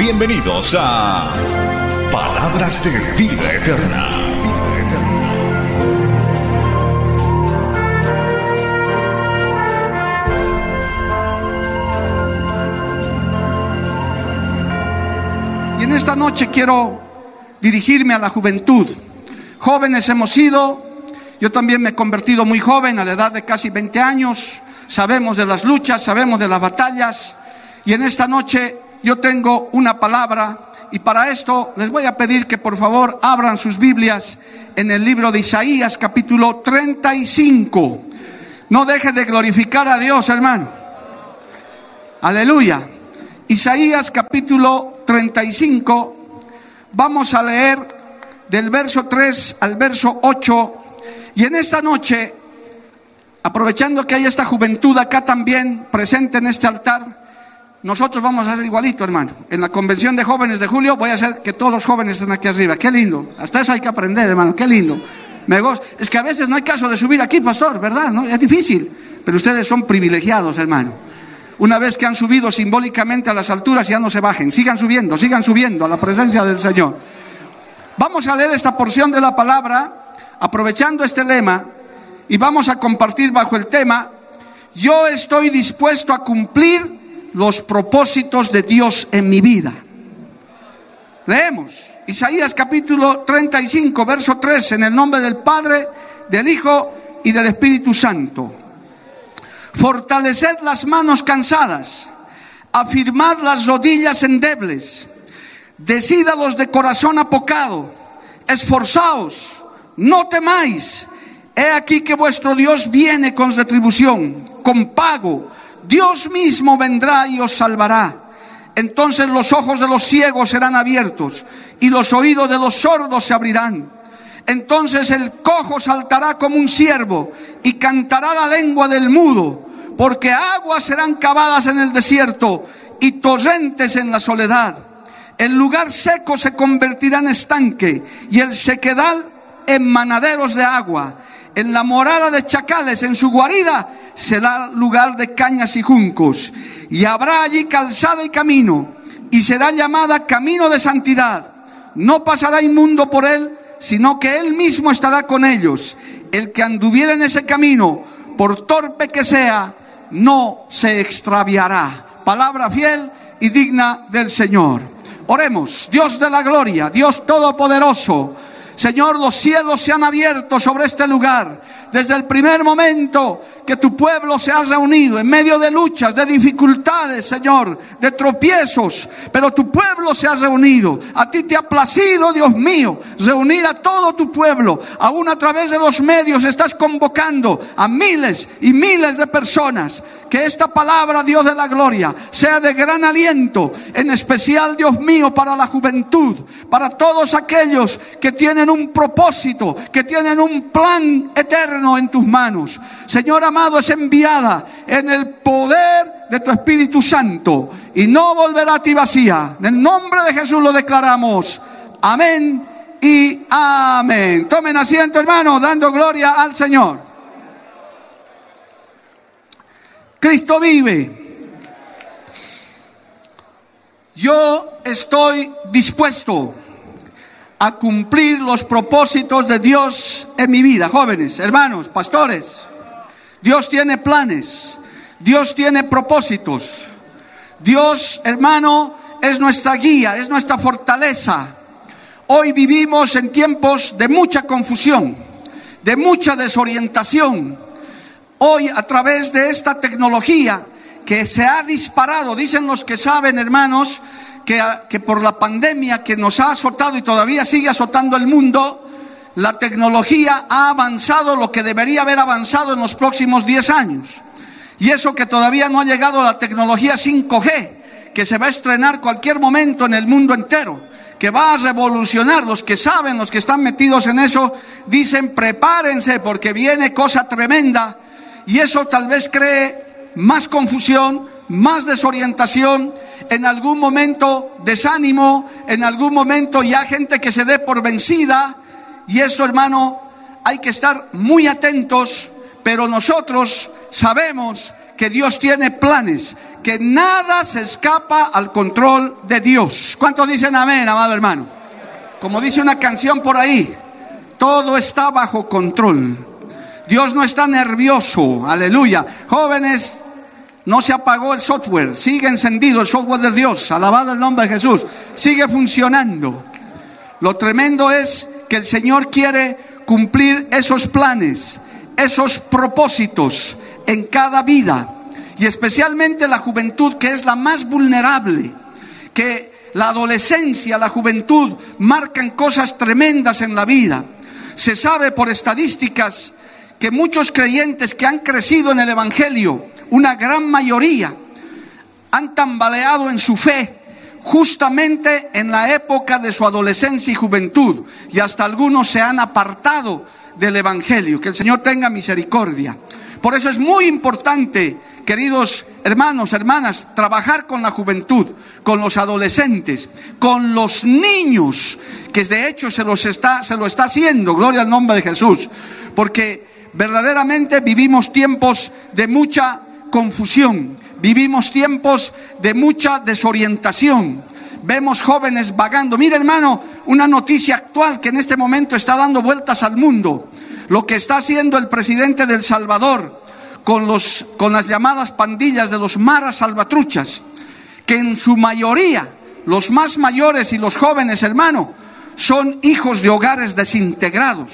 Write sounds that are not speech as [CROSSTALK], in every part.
Bienvenidos a Palabras de Vida Eterna. Y en esta noche quiero dirigirme a la juventud. Jóvenes hemos sido, yo también me he convertido muy joven, a la edad de casi 20 años, sabemos de las luchas, sabemos de las batallas, y en esta noche yo tengo una palabra, y para esto les voy a pedir que por favor abran sus Biblias en el libro de Isaías capítulo 35. No deje de glorificar a Dios, hermano. Aleluya. Isaías capítulo 35, vamos a leer del verso 3 al verso 8. Y en esta noche, aprovechando que hay esta juventud acá también presente en este altar, nosotros vamos a hacer igualito, hermano. En la convención de jóvenes de julio voy a hacer que todos los jóvenes estén aquí arriba. Qué lindo. Hasta eso hay que aprender, hermano. Qué lindo. Me. Es que a veces no hay caso de subir aquí, pastor, ¿verdad? ¿No? Es difícil. Pero ustedes son privilegiados, hermano. Una vez que han subido simbólicamente a las alturas, ya no se bajen. Sigan subiendo, sigan subiendo a la presencia del Señor. Vamos a leer esta porción de la palabra, aprovechando este lema, y vamos a compartir bajo el tema, yo estoy dispuesto a cumplir los propósitos de Dios en mi vida. Leemos Isaías capítulo 35, verso 3, en el nombre del Padre, del Hijo y del Espíritu Santo. Fortaleced las manos cansadas, afirmad las rodillas endebles, decid a los de corazón apocado, esforzaos, no temáis, he aquí que vuestro Dios viene con retribución, con pago, Dios mismo vendrá y os salvará. Entonces los ojos de los ciegos serán abiertos y los oídos de los sordos se abrirán. Entonces el cojo saltará como un ciervo y cantará la lengua del mudo, porque aguas serán cavadas en el desierto y torrentes en la soledad. El lugar seco se convertirá en estanque y el sequedal en manaderos de agua. En la morada de chacales, en su guarida, será lugar de cañas y juncos. Y habrá allí calzada y camino, y será llamada camino de santidad. No pasará inmundo por él, sino que él mismo estará con ellos. El que anduviera en ese camino, por torpe que sea, no se extraviará. Palabra fiel y digna del Señor. Oremos, Dios de la gloria, Dios todopoderoso. Señor, los cielos se han abierto sobre este lugar. Desde el primer momento que tu pueblo se ha reunido en medio de luchas, de dificultades, Señor, de tropiezos, pero tu pueblo se ha reunido. A ti te ha placido, Dios mío, reunir a todo tu pueblo. Aún a través de los medios estás convocando a miles y miles de personas. Que esta palabra, Dios de la gloria, sea de gran aliento, en especial, Dios mío, para la juventud, para todos aquellos que tienen un propósito, que tienen un plan eterno en tus manos. Señor amado, es enviada en el poder de tu Espíritu Santo y no volverá a ti vacía. En el nombre de Jesús lo declaramos. Amén y amén. Tomen asiento, hermano, dando gloria al Señor. Cristo vive. Yo estoy dispuesto a cumplir los propósitos de Dios en mi vida, jóvenes, hermanos, pastores. Dios tiene planes, Dios tiene propósitos. Dios, hermano, es nuestra guía, es nuestra fortaleza. Hoy vivimos en tiempos de mucha confusión, de mucha desorientación. Hoy a través de esta tecnología que se ha disparado, dicen los que saben, hermanos, que, por la pandemia que nos ha azotado y todavía sigue azotando el mundo, la tecnología ha avanzado lo que debería haber avanzado en los próximos 10 años. Y eso que todavía no ha llegado la tecnología 5G, que se va a estrenar cualquier momento en el mundo entero, que va a revolucionar. Los que saben, los que están metidos en eso, dicen prepárense porque viene cosa tremenda y eso tal vez cree más confusión, más desorientación, en algún momento desánimo, en algún momento ya gente que se dé por vencida y eso hermano hay que estar muy atentos, pero nosotros sabemos que Dios tiene planes, que nada se escapa al control de Dios. ¿Cuántos dicen amén, amado hermano? Como dice una canción por ahí, todo está bajo control. Dios no está nervioso, aleluya. Jóvenes, no se apagó el software, sigue encendido el software de Dios, alabado el nombre de Jesús, sigue funcionando. Lo tremendo es que el Señor quiere cumplir esos planes, esos propósitos en cada vida y especialmente la juventud que es la más vulnerable, que la adolescencia, la juventud marcan cosas tremendas en la vida. Se sabe por estadísticas que muchos creyentes que han crecido en el Evangelio, una gran mayoría, han tambaleado en su fe justamente en la época de su adolescencia y juventud, y hasta algunos se han apartado del Evangelio. Que el Señor tenga misericordia. Por eso es muy importante queridos hermanos, hermanas, trabajar con la juventud, con los adolescentes, con los niños, que de hecho se, los está, se lo está haciendo, gloria al nombre de Jesús, porque verdaderamente vivimos tiempos de mucha confusión, vivimos tiempos de mucha desorientación, vemos jóvenes vagando. Mira hermano, una noticia actual que en este momento está dando vueltas al mundo, lo que está haciendo el presidente del Salvador, con, los, con las llamadas pandillas de los maras salvatruchas, que en su mayoría, los más mayores y los jóvenes, hermano, son hijos de hogares desintegrados,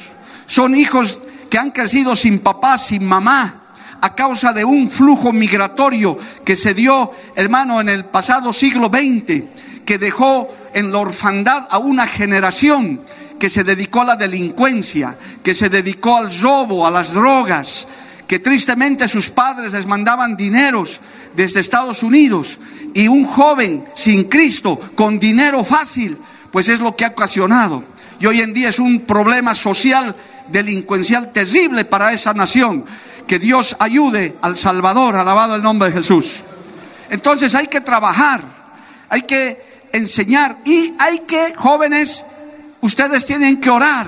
son hijos que han crecido sin papá, sin mamá, a causa de un flujo migratorio que se dio, hermano, en el pasado siglo XX, que dejó en la orfandad a una generación que se dedicó a la delincuencia, que se dedicó al robo, a las drogas, que tristemente sus padres les mandaban dineros desde Estados Unidos y un joven sin Cristo con dinero fácil, pues es lo que ha ocasionado. Y hoy en día es un problema social delincuencial terrible para esa nación. Que Dios ayude al Salvador, alabado el nombre de Jesús. Entonces hay que trabajar, hay que enseñar y hay que, jóvenes, ustedes tienen que orar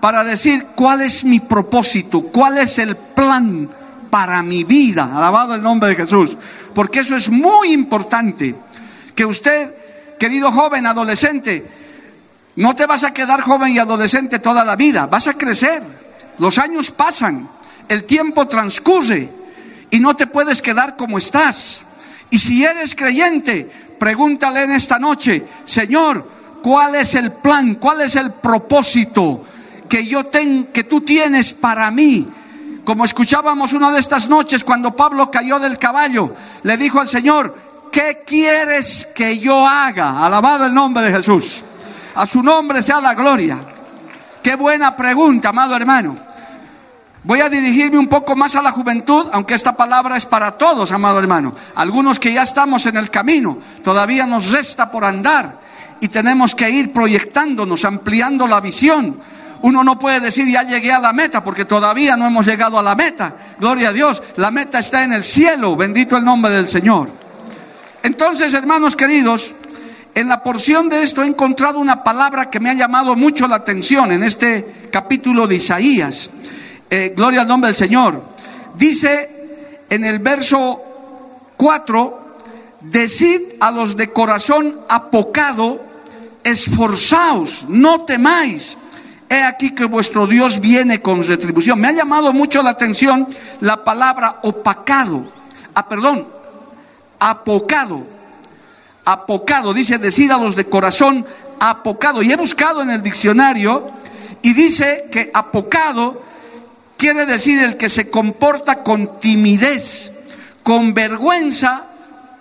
para decir cuál es mi propósito, cuál es el plan para mi vida. Alabado el nombre de Jesús. Porque eso es muy importante. Que usted, querido joven, adolescente, no te vas a quedar joven y adolescente toda la vida. Vas a crecer. Los años pasan. El tiempo transcurre. Y no te puedes quedar como estás. Y si eres creyente, pregúntale en esta noche, Señor, ¿cuál es el plan? ¿Cuál es el propósito? que yo ten, que tú tienes para mí. Como escuchábamos una de estas noches cuando Pablo cayó del caballo, le dijo al Señor, ¿qué quieres que yo haga? Alabado el nombre de Jesús. A su nombre sea la gloria. Qué buena pregunta, amado hermano. Voy a dirigirme un poco más a la juventud, aunque esta palabra es para todos, amado hermano. Algunos que ya estamos en el camino, todavía nos resta por andar y tenemos que ir proyectándonos, ampliando la visión uno no puede decir ya llegué a la meta porque todavía no hemos llegado a la meta. Gloria a Dios, la meta está en el cielo, bendito el nombre del Señor. Entonces, hermanos queridos, en la porción de esto he encontrado una palabra que me ha llamado mucho la atención en este capítulo de Isaías. Eh, gloria al nombre del Señor. Dice en el verso 4, decid a los de corazón apocado, esforzaos, no temáis He aquí que vuestro Dios viene con retribución. Me ha llamado mucho la atención la palabra opacado. Ah, perdón, apocado. Apocado, dice decir a los de corazón apocado. Y he buscado en el diccionario y dice que apocado quiere decir el que se comporta con timidez, con vergüenza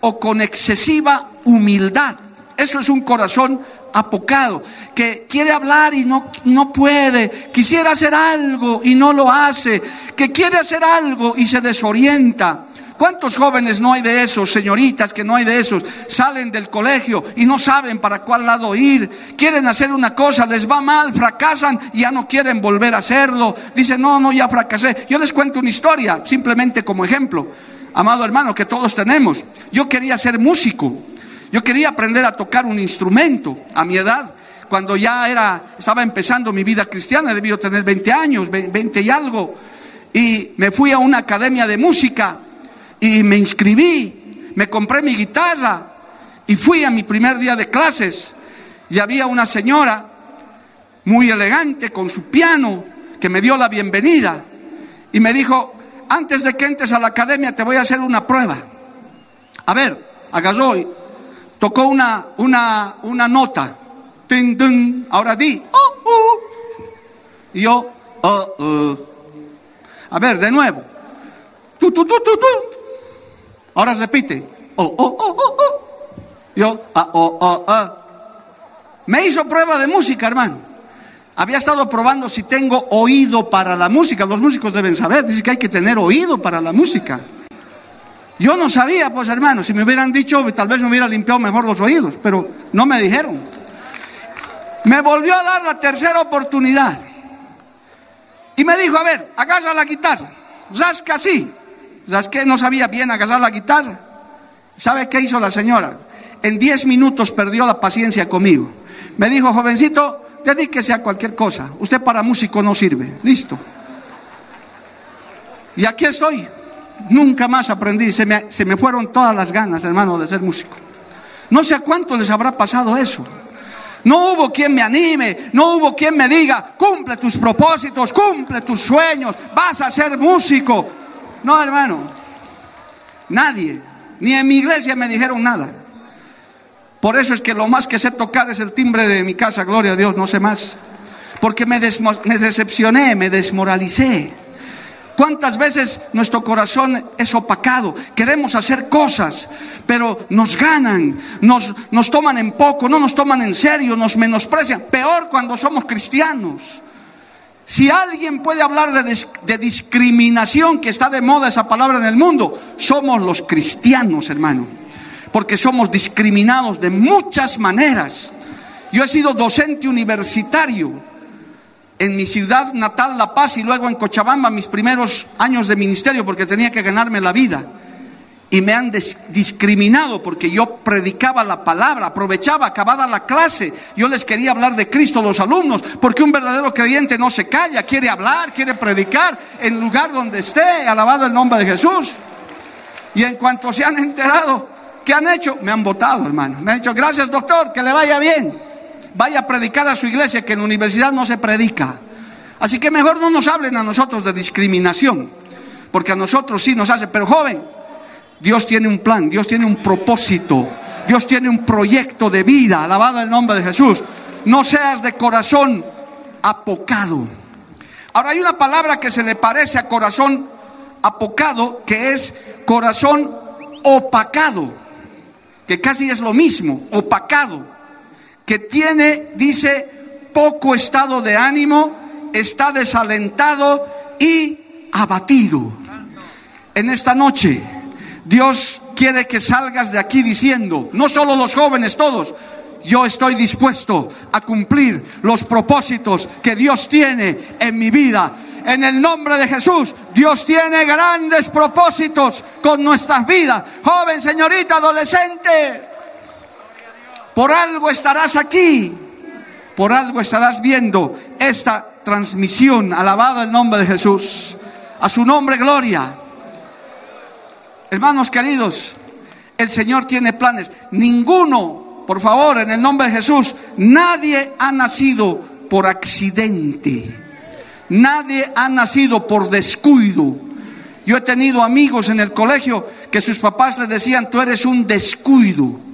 o con excesiva humildad. Eso es un corazón apocado, que quiere hablar y no, no puede, quisiera hacer algo y no lo hace, que quiere hacer algo y se desorienta, ¿Cuántos jóvenes no hay de esos, señoritas que no hay de esos? Salen del colegio y no saben para cuál lado ir. Quieren hacer una cosa, les va mal, fracasan y ya no quieren volver a hacerlo. Dicen, no, no, ya fracasé. Yo les cuento una historia, simplemente como ejemplo. Amado hermano, que todos tenemos. Yo quería ser músico. Yo quería aprender a tocar un instrumento a mi edad cuando ya era, estaba empezando mi vida cristiana, debió tener 20 años, 20 y algo, y me fui a una academia de música y me inscribí, me compré mi guitarra y fui a mi primer día de clases y había una señora muy elegante con su piano que me dio la bienvenida y me dijo, antes de que entres a la academia te voy a hacer una prueba. A ver, agarró y tocó una, una, una nota Ahora di. Oh, oh. Y yo, oh. A ver, de nuevo. Tu, Ahora repite. Oh, oh, oh, oh, oh. Yo, ah, oh, oh, ah. Me hizo prueba de música, hermano. Había estado probando si tengo oído para la música. Los músicos deben saber. Dice que hay que tener oído para la música. Yo no sabía, pues hermano. Si me hubieran dicho, tal vez me hubiera limpiado mejor los oídos. Pero no me dijeron. Me volvió a dar la tercera oportunidad. Y me dijo, a ver, agarra la guitarra. Rasca así. Rasqué, no sabía bien agarrar la guitarra. ¿Sabe qué hizo la señora? En diez minutos perdió la paciencia conmigo. Me dijo, jovencito, dedíquese a cualquier cosa. Usted para músico no sirve. Listo. Y aquí estoy. Nunca más aprendí. Se me, se me fueron todas las ganas, hermano, de ser músico. No sé a cuánto les habrá pasado eso. No hubo quien me anime, no hubo quien me diga, cumple tus propósitos, cumple tus sueños, vas a ser músico. No, hermano, nadie, ni en mi iglesia me dijeron nada. Por eso es que lo más que sé tocar es el timbre de mi casa, gloria a Dios, no sé más. Porque me, me decepcioné, me desmoralicé. ¿Cuántas veces nuestro corazón es opacado? Queremos hacer cosas, pero nos ganan, nos, nos toman en poco, no nos toman en serio, nos menosprecian. Peor cuando somos cristianos. Si alguien puede hablar de, discriminación, que está de moda esa palabra en el mundo, somos los cristianos, hermano. Porque somos discriminados de muchas maneras. Yo he sido docente universitario en mi ciudad natal, La Paz, y luego en Cochabamba, mis primeros años de ministerio, porque tenía que ganarme la vida. Y me han discriminado porque yo predicaba la palabra, aprovechaba, acabada la clase, yo les quería hablar de Cristo a los alumnos, porque un verdadero creyente no se calla, quiere hablar, quiere predicar en lugar donde esté, alabado el nombre de Jesús. Y en cuanto se han enterado, ¿qué han hecho? Me han votado, hermano. Me han dicho, gracias doctor, que le vaya bien vaya a predicar a su iglesia, que en la universidad no se predica. Así que mejor no nos hablen a nosotros de discriminación, porque a nosotros sí nos hace, pero joven, Dios tiene un plan, Dios tiene un propósito, Dios tiene un proyecto de vida, alabado el nombre de Jesús. No seas de corazón apocado. Ahora hay una palabra que se le parece a corazón apocado, que es corazón opacado, que casi es lo mismo, opacado que tiene, dice, poco estado de ánimo, está desalentado y abatido. En esta noche, Dios quiere que salgas de aquí diciendo, no solo los jóvenes, todos, yo estoy dispuesto a cumplir los propósitos que Dios tiene en mi vida. En el nombre de Jesús, Dios tiene grandes propósitos con nuestras vidas. Joven, señorita, adolescente, por algo estarás aquí. Por algo estarás viendo esta transmisión. Alabado el nombre de Jesús. A su nombre, gloria. Hermanos queridos, el Señor tiene planes. Ninguno, por favor, en el nombre de Jesús, nadie ha nacido por accidente. Nadie ha nacido por descuido. Yo he tenido amigos en el colegio que sus papás les decían, tú eres un descuido.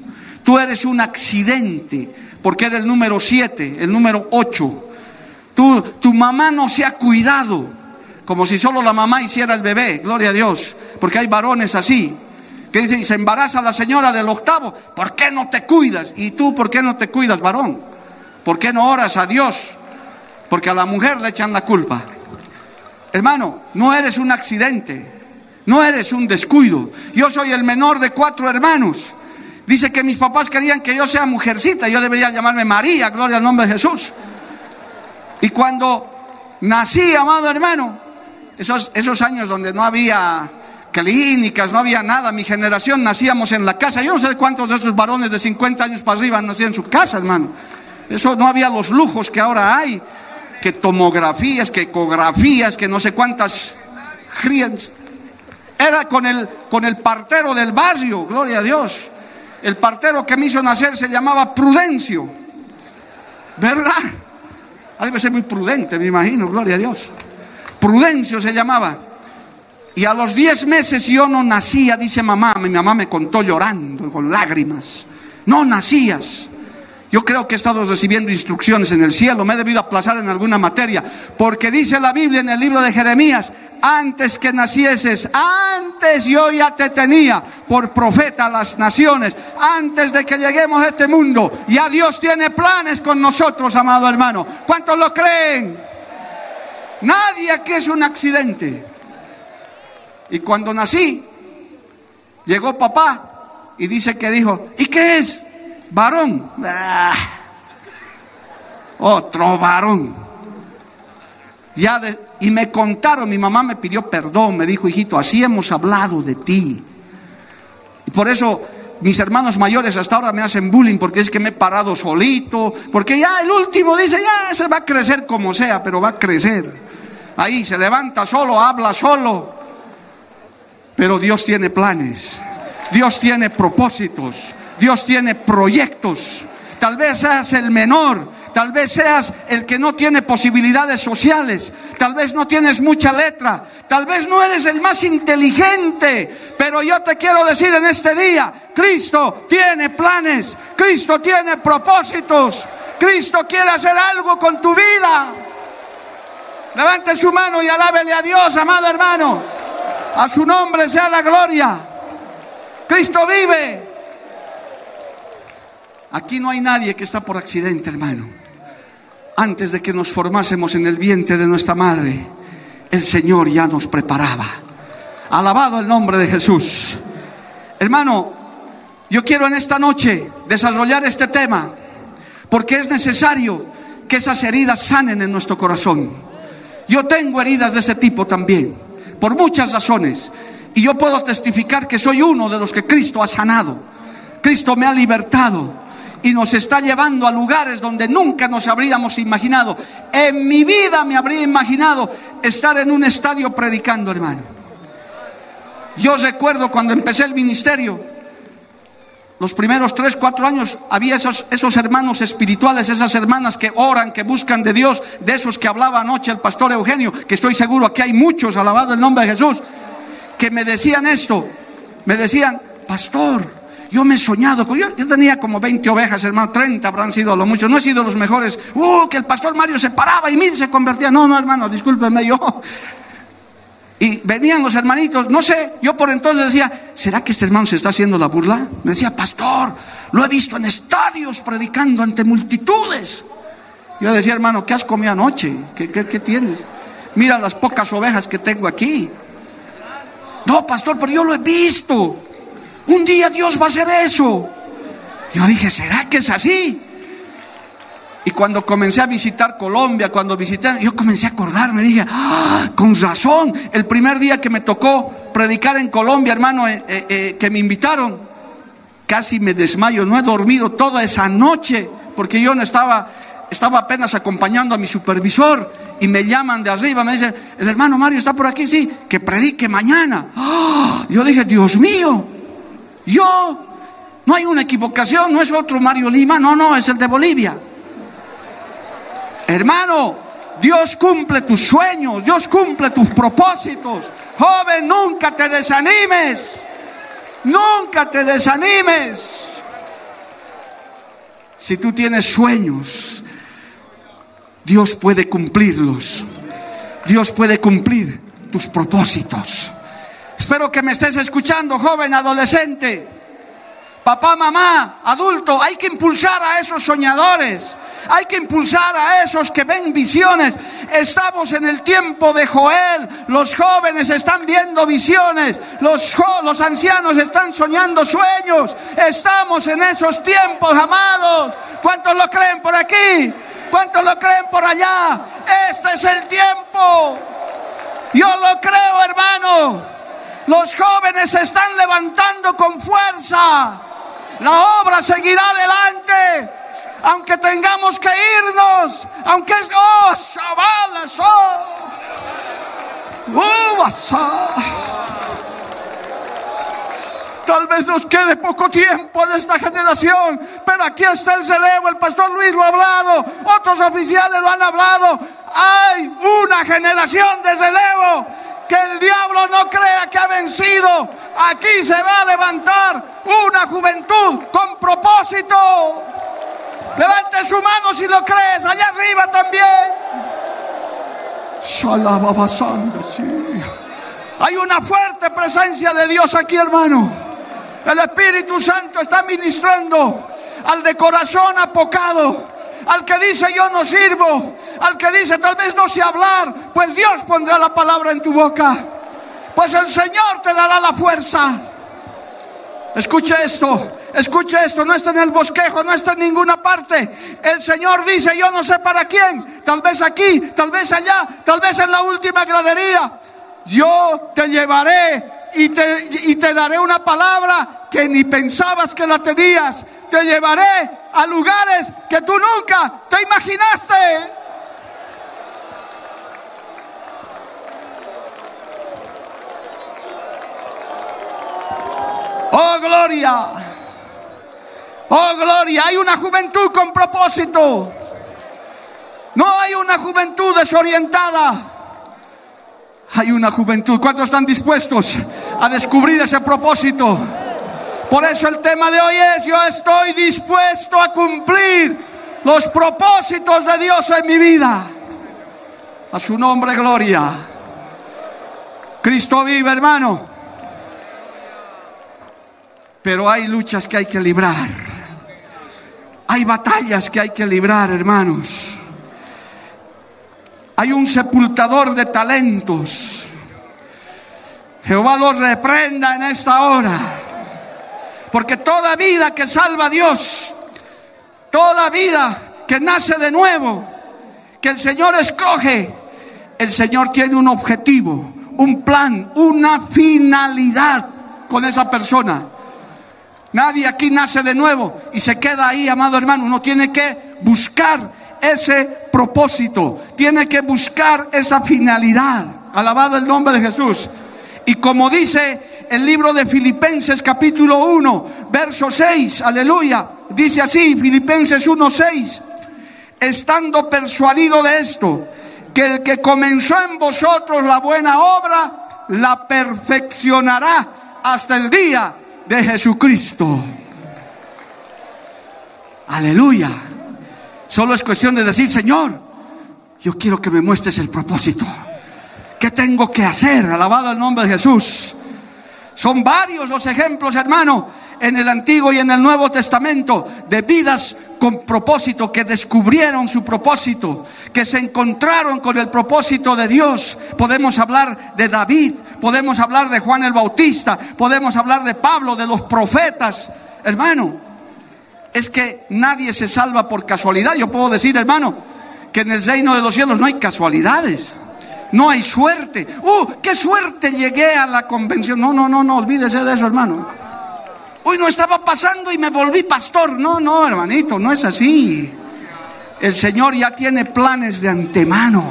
Tú eres un accidente, porque eres el número 7, el número 8. Tú, tu mamá no se ha cuidado, como si solo la mamá hiciera el bebé, gloria a Dios, porque hay varones así, que dicen, se embaraza la señora del octavo, ¿por qué no te cuidas? ¿Y tú por qué no te cuidas, varón? ¿Por qué no oras a Dios? Porque a la mujer le echan la culpa. Hermano, no eres un accidente. No eres un descuido. Yo soy el menor de cuatro hermanos. Dice que mis papás querían que yo sea mujercita. Yo debería llamarme María, gloria al nombre de Jesús. Y cuando nací, amado hermano, esos, esos años donde no había clínicas, no había nada, mi generación nacíamos en la casa. Yo no sé cuántos de esos varones de 50 años para arriba nacían en su casa, hermano. Eso no había los lujos que ahora hay, que tomografías, que ecografías, que no sé cuántas era con el, con el partero del barrio, gloria a Dios. El partero que me hizo nacer se llamaba Prudencio. ¿Verdad? Ah, debe ser muy prudente, me imagino, gloria a Dios. Prudencio se llamaba. Y a los diez meses yo no nacía, dice mamá. Mi mamá me contó llorando, con lágrimas. No nacías. Yo creo que he estado recibiendo instrucciones en el cielo, me he debido aplazar en alguna materia, porque dice la Biblia en el libro de Jeremías, antes que nacieses, antes yo ya te tenía por profeta a las naciones, antes de que lleguemos a este mundo, ya Dios tiene planes con nosotros, amado hermano. ¿Cuántos lo creen? Nadie aquí es un accidente. Y cuando nací, llegó papá y dice que dijo, ¿y qué es? varón. Ah, otro varón. Ya y me contaron, mi mamá me pidió perdón, me dijo, hijito, así hemos hablado de ti. Y por eso mis hermanos mayores hasta ahora me hacen bullying porque es que me he parado solito, porque ya el último dice, ya se va a crecer como sea, pero va a crecer. Ahí se levanta solo, habla solo. Pero Dios tiene planes, Dios tiene propósitos. Dios tiene proyectos. Tal vez seas el menor, tal vez seas el que no tiene posibilidades sociales, tal vez no tienes mucha letra, tal vez no eres el más inteligente, pero yo te quiero decir en este día, Cristo tiene planes, Cristo tiene propósitos, Cristo quiere hacer algo con tu vida. Levante su mano y alábele a Dios, amado hermano. A su nombre sea la gloria. Cristo vive. Aquí no hay nadie que está por accidente, hermano. Antes de que nos formásemos en el vientre de nuestra madre, el Señor ya nos preparaba. Alabado el nombre de Jesús. Hermano, yo quiero en esta noche desarrollar este tema porque es necesario que esas heridas sanen en nuestro corazón. Yo tengo heridas de ese tipo también, por muchas razones. Y yo puedo testificar que soy uno de los que Cristo ha sanado. Cristo me ha libertado y nos está llevando a lugares donde nunca nos habríamos imaginado. En mi vida me habría imaginado estar en un estadio predicando, hermano. Yo recuerdo cuando empecé el ministerio, los primeros tres, cuatro años, había esos, esos hermanos espirituales, esas hermanas que oran, que buscan de Dios, de esos que hablaba anoche el pastor Eugenio, que estoy seguro que hay muchos, alabado el nombre de Jesús, que me decían esto, me decían, pastor, yo me he soñado, yo, yo tenía como 20 ovejas, hermano, 30 habrán sido lo mucho, no he sido los mejores. Uh, que el pastor Mario se paraba y mil se convertía. No, no, hermano, discúlpeme, yo. Y venían los hermanitos, no sé, yo por entonces decía, ¿será que este hermano se está haciendo la burla? Me decía, pastor, lo he visto en estadios predicando ante multitudes. Yo decía, hermano, ¿qué has comido anoche? ¿Qué, qué, qué tienes? Mira las pocas ovejas que tengo aquí. No, pastor, pero yo lo he visto. Un día Dios va a hacer eso. Yo dije, ¿será que es así? Y cuando comencé a visitar Colombia, cuando visité, yo comencé a acordarme, dije, ah, con razón, el primer día que me tocó predicar en Colombia, hermano, eh, eh, eh, que me invitaron, casi me desmayo, no he dormido toda esa noche, porque yo no estaba, estaba apenas acompañando a mi supervisor y me llaman de arriba, me dicen, el hermano Mario está por aquí, sí, que predique mañana. ¡Ah! Yo dije, Dios mío, yo, no hay una equivocación, no es otro Mario Lima, no, no, es el de Bolivia. Hermano, Dios cumple tus sueños, Dios cumple tus propósitos. Joven, nunca te desanimes, nunca te desanimes. Si tú tienes sueños, Dios puede cumplirlos. Dios puede cumplir tus propósitos. Espero que me estés escuchando, joven adolescente. Papá, mamá, adulto, hay que impulsar a esos soñadores. Hay que impulsar a esos que ven visiones. Estamos en el tiempo de Joel. Los jóvenes están viendo visiones. Los, los ancianos están soñando sueños. Estamos en esos tiempos, amados. ¿Cuántos lo creen por aquí? ¿Cuántos lo creen por allá? Este es el tiempo. Yo lo creo, hermano. Los jóvenes se están levantando con fuerza. La obra seguirá adelante. Aunque tengamos que irnos. Aunque es... ¡Oh, chavales! ¡Oh! ¡Uh, Tal vez nos quede poco tiempo en esta generación, pero aquí está el celevo, el pastor Luis lo ha hablado, otros oficiales lo han hablado. Hay una generación de celevo que el diablo no crea que ha vencido. Aquí se va a levantar una juventud con propósito. Levante su mano si lo crees, allá arriba también. Hay una fuerte presencia de Dios aquí, hermano. El Espíritu Santo está ministrando al de corazón apocado, al que dice yo no sirvo, al que dice tal vez no sé hablar, pues Dios pondrá la palabra en tu boca, pues el Señor te dará la fuerza. Escucha esto, escucha esto, no está en el bosquejo, no está en ninguna parte. El Señor dice, yo no sé para quién, tal vez aquí, tal vez allá, tal vez en la última gradería. Yo te llevaré y te, y te daré una palabra que ni pensabas que la tenías. Te llevaré a lugares que tú nunca te imaginaste. Oh, gloria. Oh, gloria. Hay una juventud con propósito. No hay una juventud desorientada. Hay una juventud. ¿Cuántos están dispuestos a descubrir ese propósito? Por eso el tema de hoy es, yo estoy dispuesto a cumplir los propósitos de Dios en mi vida. A su nombre, gloria. Cristo vive, hermano. Pero hay luchas que hay que librar. Hay batallas que hay que librar, hermanos. Hay un sepultador de talentos. Jehová los reprenda en esta hora. Porque toda vida que salva a Dios, toda vida que nace de nuevo, que el Señor escoge, el Señor tiene un objetivo, un plan, una finalidad con esa persona. Nadie aquí nace de nuevo y se queda ahí, amado hermano. Uno tiene que buscar ese propósito, tiene que buscar esa finalidad. Alabado el nombre de Jesús. Y como dice el libro de Filipenses capítulo 1, verso 6, aleluya, dice así, Filipenses 1, 6, estando persuadido de esto, que el que comenzó en vosotros la buena obra, la perfeccionará hasta el día de Jesucristo. Aleluya. Solo es cuestión de decir, Señor, yo quiero que me muestres el propósito. ¿Qué tengo que hacer? Alabado el nombre de Jesús. Son varios los ejemplos, hermano, en el Antiguo y en el Nuevo Testamento de vidas con propósito, que descubrieron su propósito, que se encontraron con el propósito de Dios. Podemos hablar de David, podemos hablar de Juan el Bautista, podemos hablar de Pablo, de los profetas. Hermano, es que nadie se salva por casualidad. Yo puedo decir, hermano, que en el reino de los cielos no hay casualidades. No hay suerte. ¡Uh! ¡Qué suerte llegué a la convención! No, no, no, no, olvídese de eso, hermano. Hoy no estaba pasando y me volví pastor. No, no, hermanito, no es así. El Señor ya tiene planes de antemano.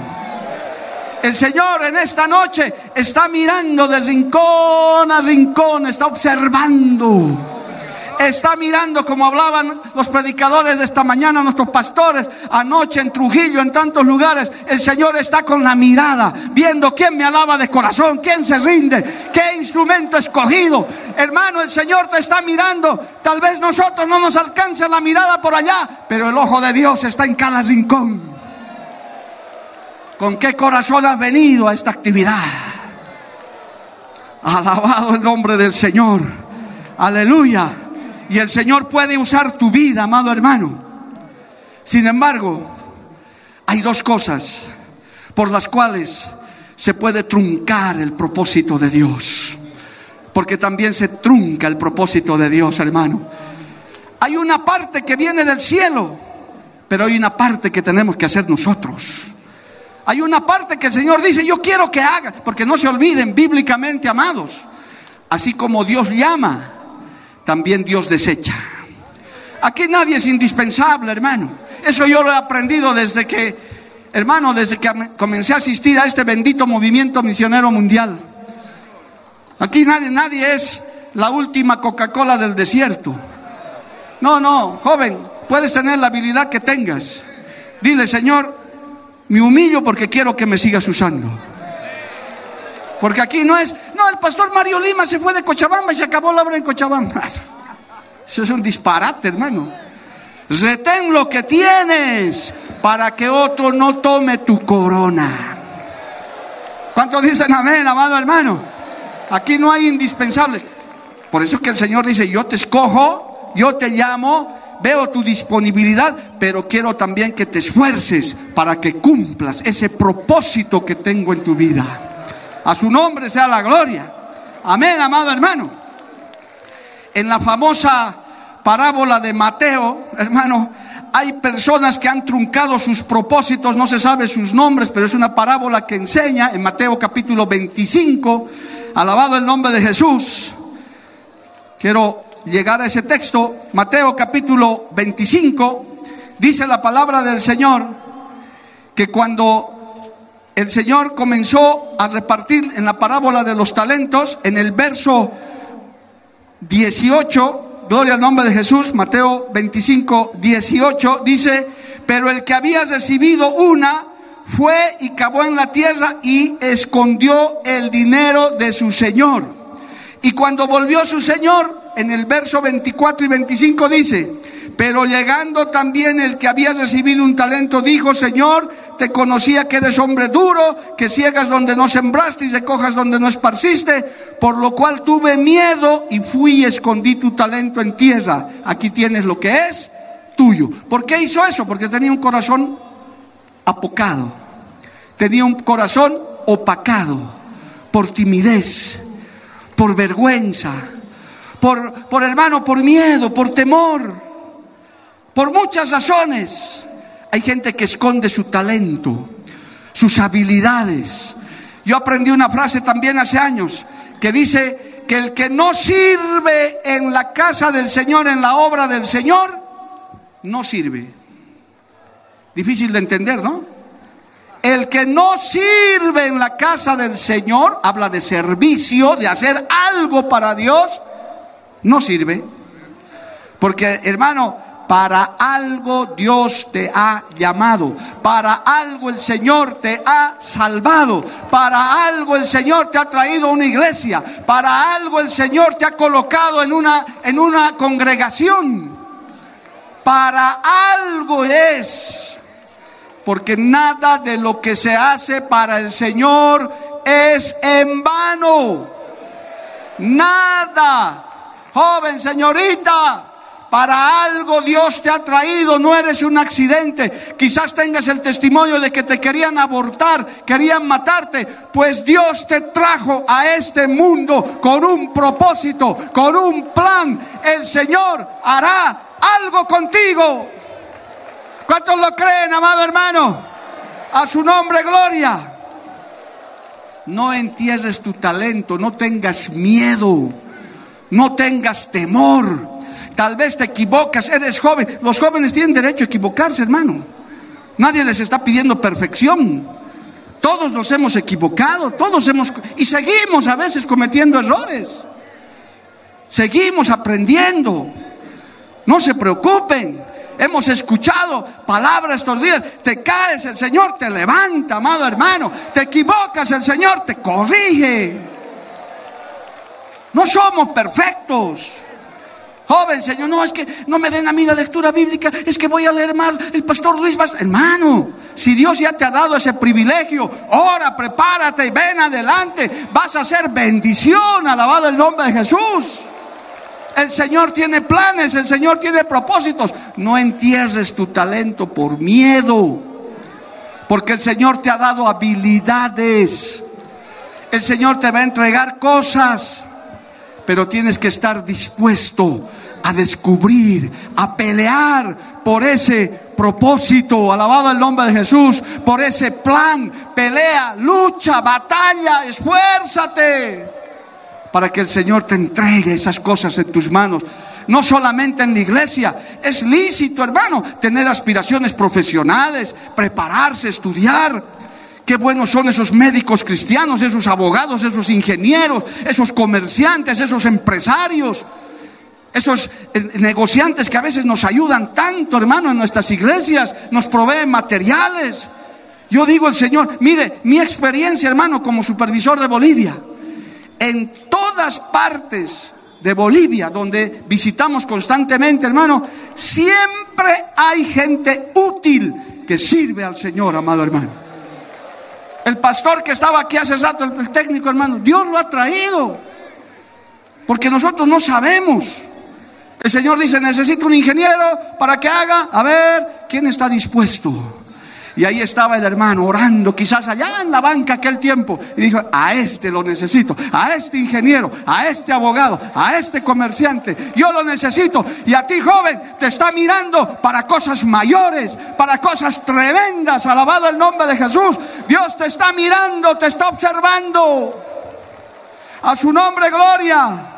El Señor en esta noche está mirando de rincón a rincón, está observando está mirando como hablaban los predicadores de esta mañana, nuestros pastores, anoche en Trujillo, en tantos lugares. El Señor está con la mirada, viendo quién me alaba de corazón, quién se rinde, qué instrumento escogido. Hermano, el Señor te está mirando. Tal vez nosotros no nos alcance la mirada por allá, pero el ojo de Dios está en cada rincón. ¿Con qué corazón has venido a esta actividad? Alabado el nombre del Señor. Aleluya. Y el Señor puede usar tu vida, amado hermano. Sin embargo, hay dos cosas por las cuales se puede truncar el propósito de Dios. Porque también se trunca el propósito de Dios, hermano. Hay una parte que viene del cielo, pero hay una parte que tenemos que hacer nosotros. Hay una parte que el Señor dice, yo quiero que haga, porque no se olviden bíblicamente, amados. Así como Dios llama, también Dios desecha. Aquí nadie es indispensable, hermano. Eso yo lo he aprendido desde que, hermano, desde que comencé a asistir a este bendito movimiento misionero mundial. Aquí nadie, nadie es la última Coca-Cola del desierto. No, no, joven, puedes tener la habilidad que tengas. Dile, Señor, me humillo porque quiero que me sigas usando. Porque aquí no es, no, el pastor Mario Lima se fue de Cochabamba y se acabó la obra en Cochabamba. [LAUGHS] Eso es un disparate, hermano. Retén lo que tienes para que otro no tome tu corona. ¿Cuántos dicen amén, amado hermano? Aquí no hay indispensables. Por eso es que el Señor dice, yo te escojo, yo te llamo, veo tu disponibilidad, pero quiero también que te esfuerces para que cumplas ese propósito que tengo en tu vida. A su nombre sea la gloria. Amén, amado hermano. En la famosa parábola de Mateo, hermano, hay personas que han truncado sus propósitos, no se sabe sus nombres, pero es una parábola que enseña en Mateo capítulo 25, alabado el nombre de Jesús. Quiero llegar a ese texto, Mateo capítulo 25, dice la palabra del Señor que cuando el Señor comenzó a repartir en la parábola de los talentos, en el verso 18, Gloria al nombre de Jesús. Mateo 25, 18 dice, pero el que había recibido una fue y cavó en la tierra y escondió el dinero de su señor. Y cuando volvió su señor, en el verso 24 y 25 dice, pero llegando también el que había recibido un talento, dijo, Señor, te conocía que eres hombre duro, que ciegas donde no sembraste y recojas donde no esparciste, por lo cual tuve miedo y fui y escondí tu talento en tierra. Aquí tienes lo que es tuyo. ¿Por qué hizo eso? Porque tenía un corazón apocado, tenía un corazón opacado por timidez, por vergüenza, por, por hermano, por miedo, por temor. Por muchas razones. Hay gente que esconde su talento, sus habilidades. Yo aprendí una frase también hace años que dice que el que no sirve en la casa del Señor, en la obra del Señor, no sirve. Difícil de entender, ¿no? El que no sirve en la casa del Señor, habla de servicio, de hacer algo para Dios, no sirve. Porque, hermano, para algo Dios te ha llamado. Para algo el Señor te ha salvado. Para algo el Señor te ha traído a una iglesia. Para algo el Señor te ha colocado en una, en una congregación. Para algo es. Porque nada de lo que se hace para el Señor es en vano. Nada. Joven, señorita, para algo Dios te ha traído, no eres un accidente. Quizás tengas el testimonio de que te querían abortar, querían matarte, pues Dios te trajo a este mundo con un propósito, con un plan. El Señor hará algo contigo. ¿Cuántos lo creen, amado hermano? A su nombre, gloria. No entierres tu talento, no tengas miedo, no tengas temor. Tal vez te equivocas, eres joven. Los jóvenes tienen derecho a equivocarse, hermano. Nadie les está pidiendo perfección. Todos nos hemos equivocado, todos hemos... Y seguimos a veces cometiendo errores. Seguimos aprendiendo. No se preocupen. Hemos escuchado palabras estos días. Te caes, el Señor te levanta, amado hermano. Te equivocas, el Señor te corrige. No somos perfectos. Joven, Señor, no es que no me den a mí la lectura bíblica, es que voy a leer más el pastor Luis. Hermano, si Dios ya te ha dado ese privilegio, ora, prepárate y ven adelante. Vas a hacer bendición, alabado el nombre de Jesús. El Señor tiene planes, el Señor tiene propósitos. No entierres tu talento por miedo, porque el Señor te ha dado habilidades. El Señor te va a entregar cosas, pero tienes que estar dispuesto a descubrir, a pelear por ese propósito, alabado el nombre de Jesús, por ese plan, pelea, lucha, batalla, esfuérzate para que el Señor te entregue esas cosas en tus manos. No solamente en la iglesia, es lícito, hermano, tener aspiraciones profesionales, prepararse, estudiar. Qué buenos son esos médicos cristianos, esos abogados, esos ingenieros, esos comerciantes, esos empresarios, esos eh, negociantes que a veces nos ayudan tanto, hermano, en nuestras iglesias, nos proveen materiales. Yo digo el Señor, mire, mi experiencia, hermano, como supervisor de Bolivia, en todas partes de Bolivia, donde visitamos constantemente, hermano, siempre hay gente útil que sirve al Señor, amado hermano. El pastor que estaba aquí hace rato, el técnico, hermano, Dios lo ha traído. Porque nosotros no sabemos. El Señor dice, necesito un ingeniero para que haga, a ver, ¿quién está dispuesto? Y ahí estaba el hermano orando, quizás allá en la banca aquel tiempo. Y dijo, a este lo necesito, a este ingeniero, a este abogado, a este comerciante. Yo lo necesito. Y a ti joven te está mirando para cosas mayores, para cosas tremendas. Alabado el nombre de Jesús. Dios te está mirando, te está observando. A su nombre, gloria.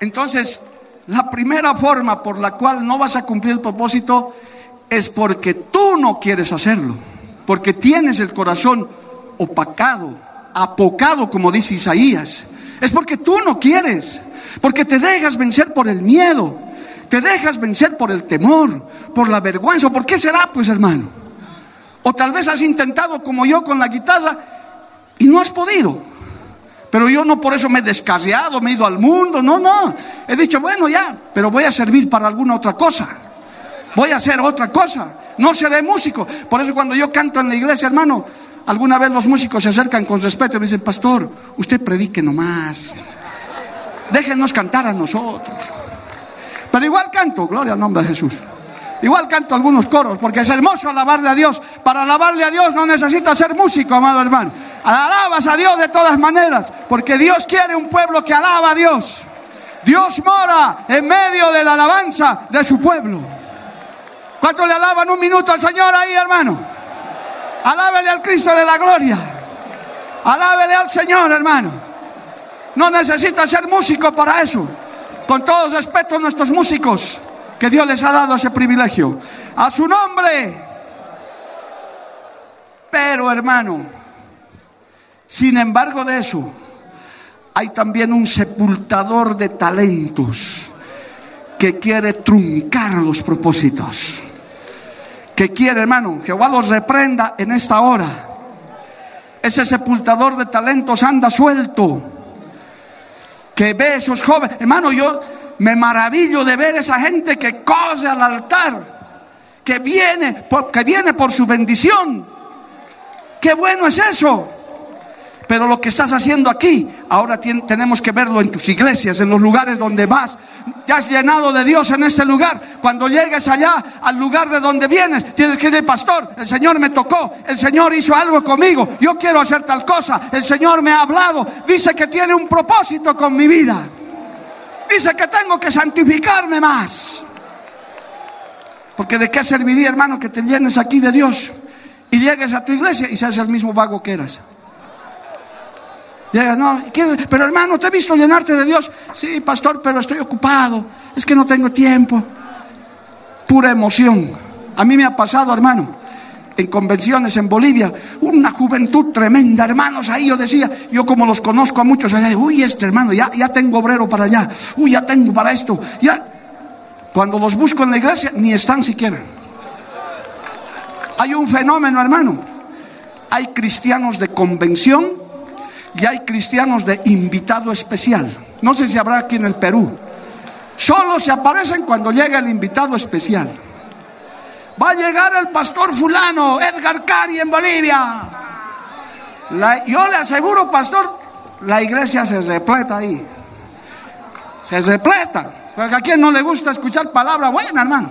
Entonces, la primera forma por la cual no vas a cumplir el propósito es porque tú no quieres hacerlo, porque tienes el corazón opacado, apocado, como dice Isaías. Es porque tú no quieres, porque te dejas vencer por el miedo, te dejas vencer por el temor, por la vergüenza. ¿Por qué será, pues, hermano? O tal vez has intentado como yo con la guitarra y no has podido. Pero yo no por eso me he descarriado, me he ido al mundo, no, no. He dicho, bueno, ya, pero voy a servir para alguna otra cosa voy a hacer otra cosa, no seré músico. Por eso cuando yo canto en la iglesia, hermano, alguna vez los músicos se acercan con respeto y me dicen, pastor, usted predique nomás, déjenos cantar a nosotros. Pero igual canto, gloria al nombre de Jesús. Igual canto algunos coros, porque es hermoso alabarle a Dios. Para alabarle a Dios no necesitas ser músico, amado hermano. Alabas a Dios de todas maneras, porque Dios quiere un pueblo que alaba a Dios. Dios mora en medio de la alabanza de su pueblo. ¿Cuántos le alaban un minuto al Señor ahí, hermano? Alábele al Cristo de la gloria. Alábele al Señor, hermano. No necesita ser músico para eso. Con todo respeto a nuestros músicos, que Dios les ha dado ese privilegio. A su nombre. Pero, hermano, sin embargo de eso, hay también un sepultador de talentos que quiere truncar los propósitos que quiere, hermano, Jehová los reprenda en esta hora. Ese sepultador de talentos anda suelto. Que ve esos jóvenes. Hermano, yo me maravillo de ver esa gente que cose al altar. Que viene, que viene por su bendición. Qué bueno es eso. Pero lo que estás haciendo aquí, ahora tenemos que verlo en tus iglesias, en los lugares donde vas. Te has llenado de Dios en este lugar. Cuando llegues allá, al lugar de donde vienes, tienes que decir, pastor, el Señor me tocó, el Señor hizo algo conmigo, yo quiero hacer tal cosa, el Señor me ha hablado, dice que tiene un propósito con mi vida. Dice que tengo que santificarme más. Porque de qué serviría, hermano, que te llenes aquí de Dios y llegues a tu iglesia y seas el mismo vago que eras pero hermano, ¿te he visto llenarte de Dios? Sí, pastor, pero estoy ocupado. Es que no tengo tiempo. Pura emoción. A mí me ha pasado, hermano, en convenciones en Bolivia, una juventud tremenda, hermanos. Ahí yo decía, yo como los conozco a muchos, allá, uy, este hermano, ya, ya tengo obrero para allá, uy, ya tengo para esto. Ya, cuando los busco en la iglesia, ni están siquiera. Hay un fenómeno, hermano. Hay cristianos de convención y hay cristianos de invitado especial. No sé si habrá aquí en el Perú. Solo se aparecen cuando llega el invitado especial. Va a llegar el pastor fulano, Edgar Cari en Bolivia. yo le aseguro, pastor, la iglesia se repleta ahí. Se repleta. Porque a quien no le gusta escuchar palabra buena, hermano.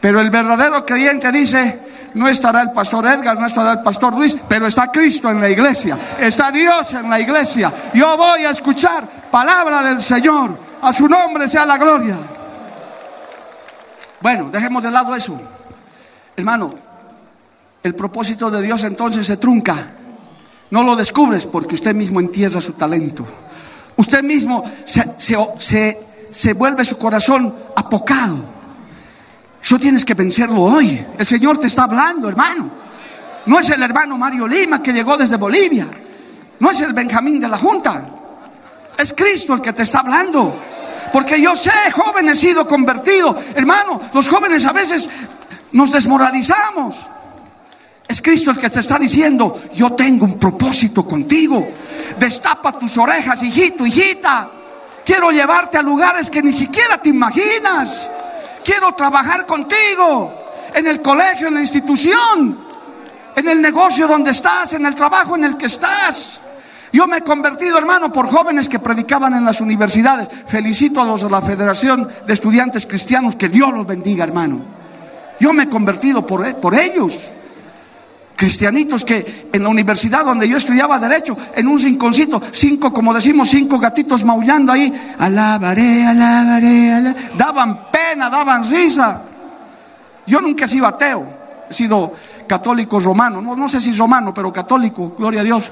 Pero el verdadero creyente dice, no estará el pastor Edgar, no estará el pastor Luis, pero está Cristo en la iglesia, está Dios en la iglesia. Yo voy a escuchar palabra del Señor, a su nombre sea la gloria. Bueno, dejemos de lado eso. Hermano, el propósito de Dios entonces se trunca. No lo descubres porque usted mismo entierra su talento. Usted mismo se, vuelve su corazón apocado. Eso tienes que vencerlo hoy. El Señor te está hablando, hermano. No es el hermano Mario Lima que llegó desde Bolivia. No es el Benjamín de la Junta. Es Cristo el que te está hablando. Porque yo sé, joven, he sido convertido. Hermano, los jóvenes a veces nos desmoralizamos. Es Cristo el que te está diciendo, yo tengo un propósito contigo. Destapa tus orejas, hijito, hijita. Quiero llevarte a lugares que ni siquiera te imaginas. Quiero trabajar contigo en el colegio, en la institución, en el negocio donde estás, en el trabajo en el que estás. Yo me he convertido, hermano, por jóvenes que predicaban en las universidades. Felicito a los de la Federación de Estudiantes Cristianos, que Dios los bendiga, hermano. Yo me he convertido por, por ellos cristianitos que en la universidad donde yo estudiaba derecho, en un rinconcito, cinco, como decimos, cinco gatitos maullando ahí, alabaré, alabaré, alabaré, daban pena, daban risa. Yo nunca he sido ateo, he sido católico romano, no, no sé si romano, pero católico, gloria a Dios.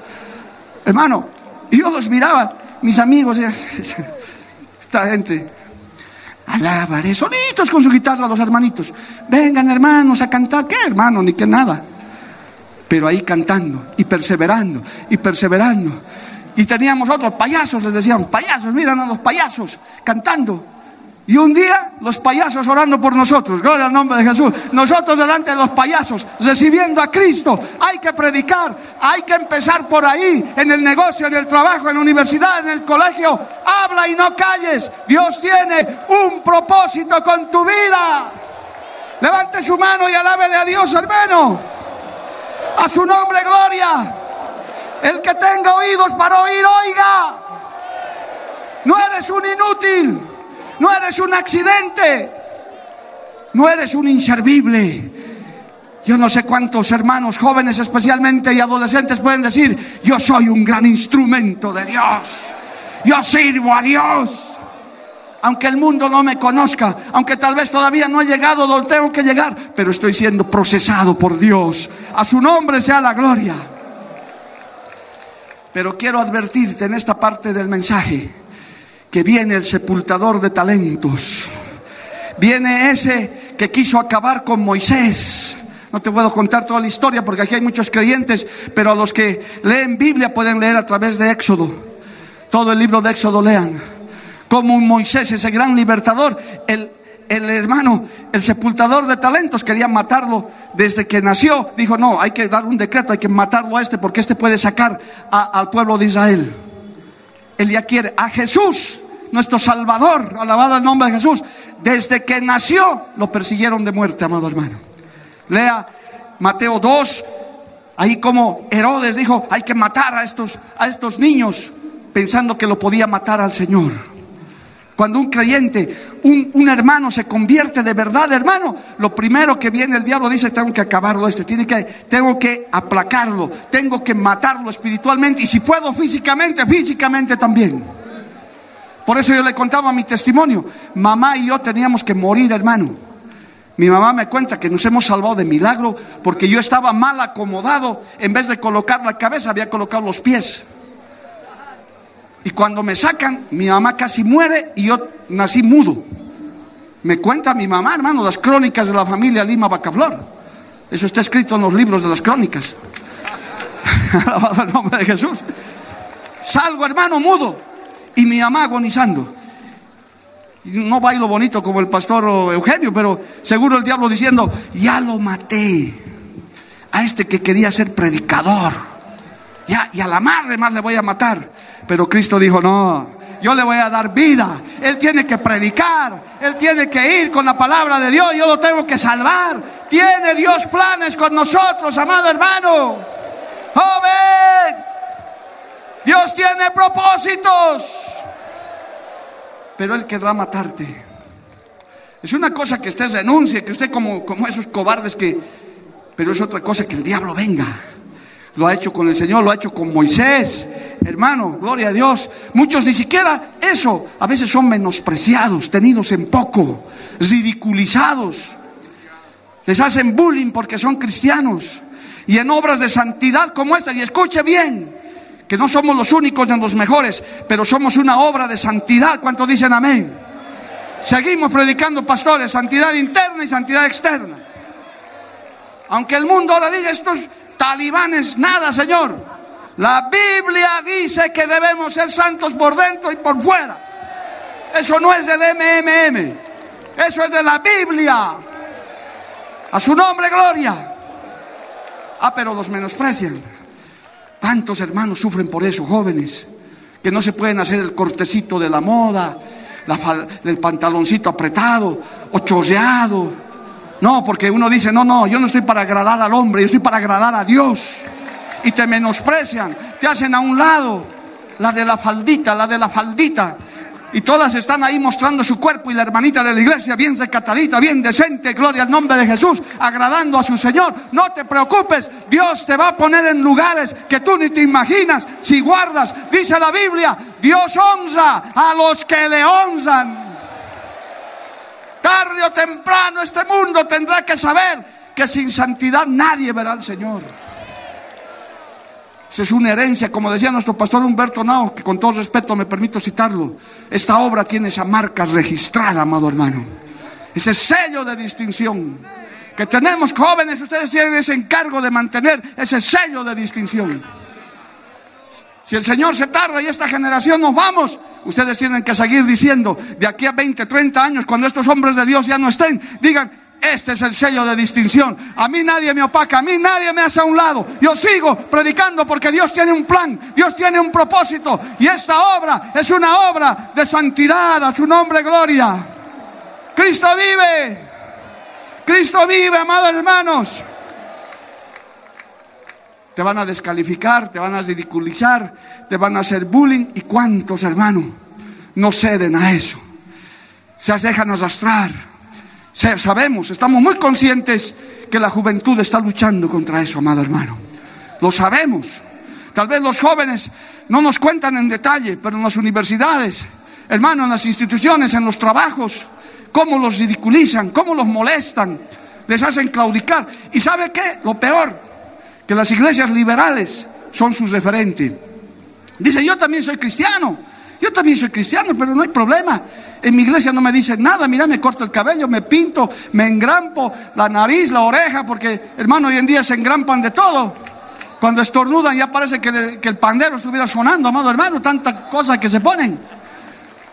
Hermano, y yo los miraba, mis amigos, [LAUGHS] esta gente, alabaré, solitos con su guitarra los hermanitos, vengan hermanos a cantar, ¿qué hermano? Ni que nada pero ahí cantando y perseverando y perseverando. Y teníamos otros payasos, les decíamos, payasos, miran a los payasos cantando. Y un día los payasos orando por nosotros, gloria al nombre de Jesús. Nosotros delante de los payasos, recibiendo a Cristo. Hay que predicar, hay que empezar por ahí, en el negocio, en el trabajo, en la universidad, en el colegio. Habla y no calles. Dios tiene un propósito con tu vida. Levante su mano y alábele a Dios, hermano. A su nombre, gloria. El que tenga oídos para oír, oiga. No eres un inútil. No eres un accidente. No eres un inservible. Yo no sé cuántos hermanos jóvenes especialmente y adolescentes pueden decir, yo soy un gran instrumento de Dios. Yo sirvo a Dios aunque el mundo no me conozca, aunque tal vez todavía no he llegado donde tengo que llegar, pero estoy siendo procesado por Dios. A su nombre sea la gloria. Pero quiero advertirte en esta parte del mensaje que viene el sepultador de talentos. Viene ese que quiso acabar con Moisés. No te puedo contar toda la historia porque aquí hay muchos creyentes, pero a los que leen Biblia pueden leer a través de Éxodo. Todo el libro de Éxodo lean como un Moisés, ese gran libertador, el, el hermano, el sepultador de talentos, quería matarlo desde que nació. Dijo, no, hay que dar un decreto, hay que matarlo a este porque este puede sacar al pueblo de Israel. Ya quiere a Jesús, nuestro Salvador, alabado el nombre de Jesús. Desde que nació lo persiguieron de muerte, amado hermano. Lea Mateo 2, ahí como Herodes dijo, hay que matar a estos, a estos niños, pensando que lo podía matar al Señor. Cuando un creyente, un, hermano se convierte de verdad, hermano, lo primero que viene el diablo dice, tengo que acabarlo este, tiene que, tengo que aplacarlo, tengo que matarlo espiritualmente y si puedo físicamente, físicamente también. Por eso yo le contaba mi testimonio. Mamá y yo teníamos que morir, hermano. Mi mamá me cuenta que nos hemos salvado de milagro porque yo estaba mal acomodado. En vez de colocar la cabeza, había colocado los pies. Y cuando me sacan, mi mamá casi muere y yo nací mudo. Me cuenta mi mamá, hermano, las crónicas de la familia Lima Bacaflor. Eso está escrito en los libros de las crónicas. [LAUGHS] Alabado el nombre de Jesús. Salgo, hermano, mudo. Y mi mamá agonizando. No bailo bonito como el pastor Eugenio, pero seguro el diablo diciendo, ya lo maté. A este que quería ser predicador. Ya, y a la madre más le voy a matar. Pero Cristo dijo, no, yo le voy a dar vida. Él tiene que predicar, él tiene que ir con la palabra de Dios, yo lo tengo que salvar. Tiene Dios planes con nosotros, amado hermano. Joven, Dios tiene propósitos. pero Él querrá matarte. Es una cosa que usted renuncie, que usted como, como esos cobardes que... Pero es otra cosa que el diablo venga. Lo ha hecho con el Señor, lo ha hecho con Moisés. Hermano, gloria a Dios. Muchos ni siquiera eso. A veces son menospreciados, tenidos en poco, ridiculizados. Les hacen bullying porque son cristianos. Y en obras de santidad como esta. Y escuche bien, que no somos los únicos ni los mejores, pero somos una obra de santidad. ¿Cuántos dicen amén? Seguimos predicando, pastores, santidad interna y santidad externa. Aunque el mundo ahora diga estos talibanes, nada, Señor. La Biblia dice que debemos ser santos por dentro y por fuera. Eso no es del MMM. Eso es de la Biblia. A su nombre, gloria. Ah, pero los menosprecian. Tantos hermanos sufren por eso, jóvenes, que no se pueden hacer el cortecito de la moda, el pantaloncito apretado o. No, porque uno dice, no, no, yo no estoy para agradar al hombre, yo estoy para agradar a Dios. Y te menosprecian, te hacen a un lado, la de la faldita, la de la faldita. Y todas están ahí mostrando su cuerpo y la hermanita de la iglesia bien recatadita, bien decente, gloria al nombre de Jesús, agradando a su Señor. No te preocupes, Dios te va a poner en lugares que tú ni te imaginas si guardas. Dice la Biblia, Dios honra a los que le honran. Tarde o temprano este mundo tendrá que saber que sin santidad nadie verá al Señor. Esa es una herencia, como decía nuestro pastor Humberto Nao, que con todo respeto me permito citarlo. Esta obra tiene esa marca registrada, amado hermano. Ese sello de distinción. Que tenemos jóvenes, ustedes tienen ese encargo de mantener ese sello de distinción. Si el Señor se tarda y esta generación nos vamos, ustedes tienen que seguir diciendo, de aquí a 20, 30 años, cuando estos hombres de Dios ya no estén, digan, este es el sello de distinción. A mí nadie me opaca, a mí nadie me hace a un lado. Yo sigo predicando porque Dios tiene un plan, Dios tiene un propósito. Y esta obra es una obra de santidad, a su nombre gloria. Cristo vive, Cristo vive, amados hermanos. Te van a descalificar, te van a ridiculizar, te van a hacer bullying. ¿Y cuántos hermanos no ceden a eso? Se dejan arrastrar Sabemos, estamos muy conscientes que la juventud está luchando contra eso, amado hermano. Lo sabemos. Tal vez los jóvenes no nos cuentan en detalle, pero en las universidades, hermano, en las instituciones, en los trabajos, cómo los ridiculizan, cómo los molestan, les hacen claudicar. ¿Y sabe qué? Lo peor, que las iglesias liberales son sus referentes. Dice, yo también soy cristiano. Yo también soy cristiano, pero no hay problema. En mi iglesia no me dicen nada. Mira, me corto el cabello, me pinto, me engrampo la nariz, la oreja, porque hermano, hoy en día se engrampan de todo. Cuando estornudan ya parece que, que el pandero estuviera sonando, amado hermano, tantas cosas que se ponen.